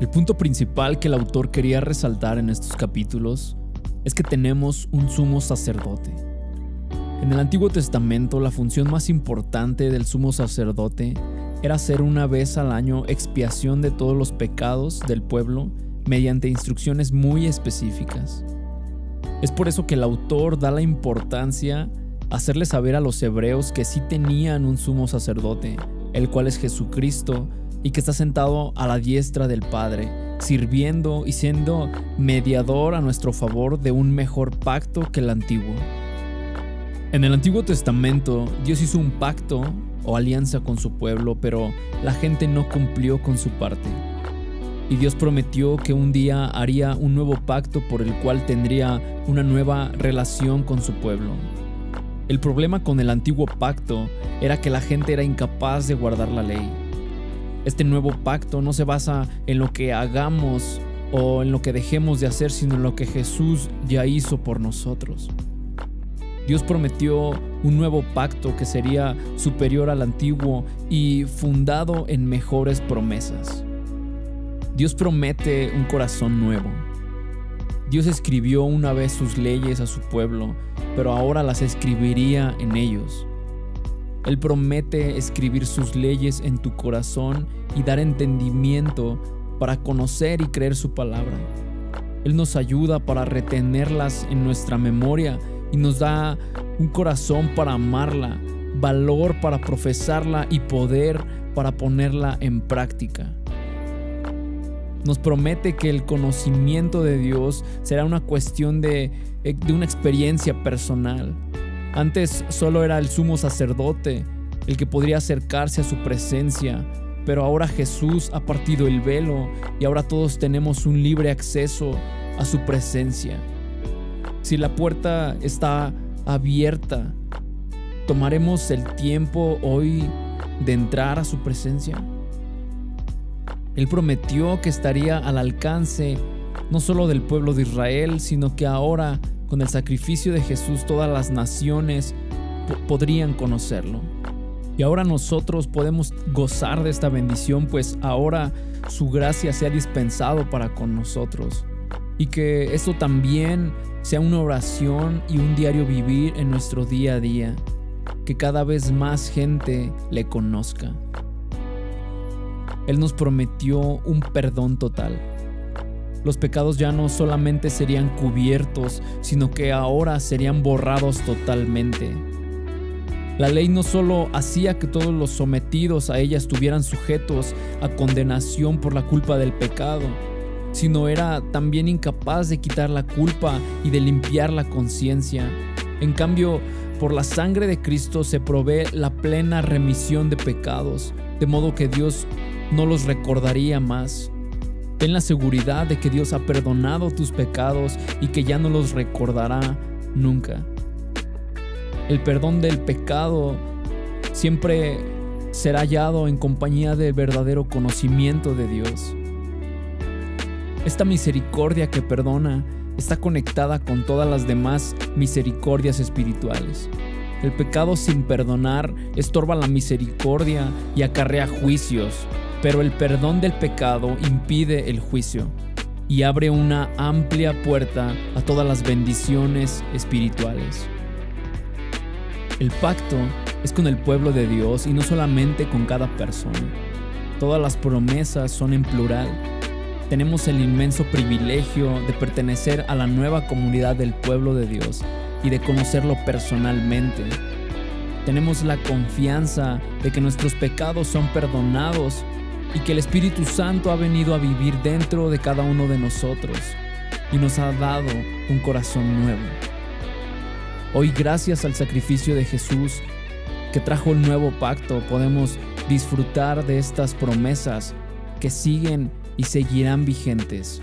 El punto principal que el autor quería resaltar en estos capítulos es que tenemos un sumo sacerdote. En el Antiguo Testamento la función más importante del sumo sacerdote era hacer una vez al año expiación de todos los pecados del pueblo mediante instrucciones muy específicas. Es por eso que el autor da la importancia a hacerle saber a los hebreos que sí tenían un sumo sacerdote, el cual es Jesucristo, y que está sentado a la diestra del Padre, sirviendo y siendo mediador a nuestro favor de un mejor pacto que el antiguo. En el Antiguo Testamento, Dios hizo un pacto o alianza con su pueblo, pero la gente no cumplió con su parte. Y Dios prometió que un día haría un nuevo pacto por el cual tendría una nueva relación con su pueblo. El problema con el antiguo pacto era que la gente era incapaz de guardar la ley. Este nuevo pacto no se basa en lo que hagamos o en lo que dejemos de hacer, sino en lo que Jesús ya hizo por nosotros. Dios prometió un nuevo pacto que sería superior al antiguo y fundado en mejores promesas. Dios promete un corazón nuevo. Dios escribió una vez sus leyes a su pueblo, pero ahora las escribiría en ellos. Él promete escribir sus leyes en tu corazón y dar entendimiento para conocer y creer su palabra. Él nos ayuda para retenerlas en nuestra memoria y nos da un corazón para amarla, valor para profesarla y poder para ponerla en práctica. Nos promete que el conocimiento de Dios será una cuestión de, una experiencia personal, antes solo era el sumo sacerdote el que podría acercarse a su presencia, pero ahora Jesús ha partido el velo y ahora todos tenemos un libre acceso a su presencia. Si la puerta está abierta, ¿tomaremos el tiempo hoy de entrar a su presencia? Él prometió que estaría al alcance no solo del pueblo de Israel, sino que ahora con el sacrificio de Jesús todas las naciones podrían conocerlo. Y ahora nosotros podemos gozar de esta bendición, pues ahora su gracia se ha dispensado para con nosotros. Y que esto también sea una oración y un diario vivir en nuestro día a día. Que cada vez más gente le conozca. Él nos prometió un perdón total los pecados ya no solamente serían cubiertos, sino que ahora serían borrados totalmente. La ley no solo hacía que todos los sometidos a ella estuvieran sujetos a condenación por la culpa del pecado, sino era también incapaz de quitar la culpa y de limpiar la conciencia. En cambio, por la sangre de Cristo se provee la plena remisión de pecados, de modo que Dios no los recordaría más. Ten la seguridad de que Dios ha perdonado tus pecados y que ya no los recordará nunca. El perdón del pecado siempre será hallado en compañía del verdadero conocimiento de Dios. Esta misericordia que perdona está conectada con todas las demás misericordias espirituales. El pecado sin perdonar estorba la misericordia y acarrea juicios, pero el perdón del pecado impide el juicio y abre una amplia puerta a todas las bendiciones espirituales. El pacto es con el pueblo de Dios y no solamente con cada persona. Todas las promesas son en plural. Tenemos el inmenso privilegio de pertenecer a la nueva comunidad del pueblo de Dios y de conocerlo personalmente. Tenemos la confianza de que nuestros pecados son perdonados y que el Espíritu Santo ha venido a vivir dentro de cada uno de nosotros y nos ha dado un corazón nuevo. Hoy gracias al sacrificio de Jesús que trajo el nuevo pacto podemos disfrutar de estas promesas que siguen y seguirán vigentes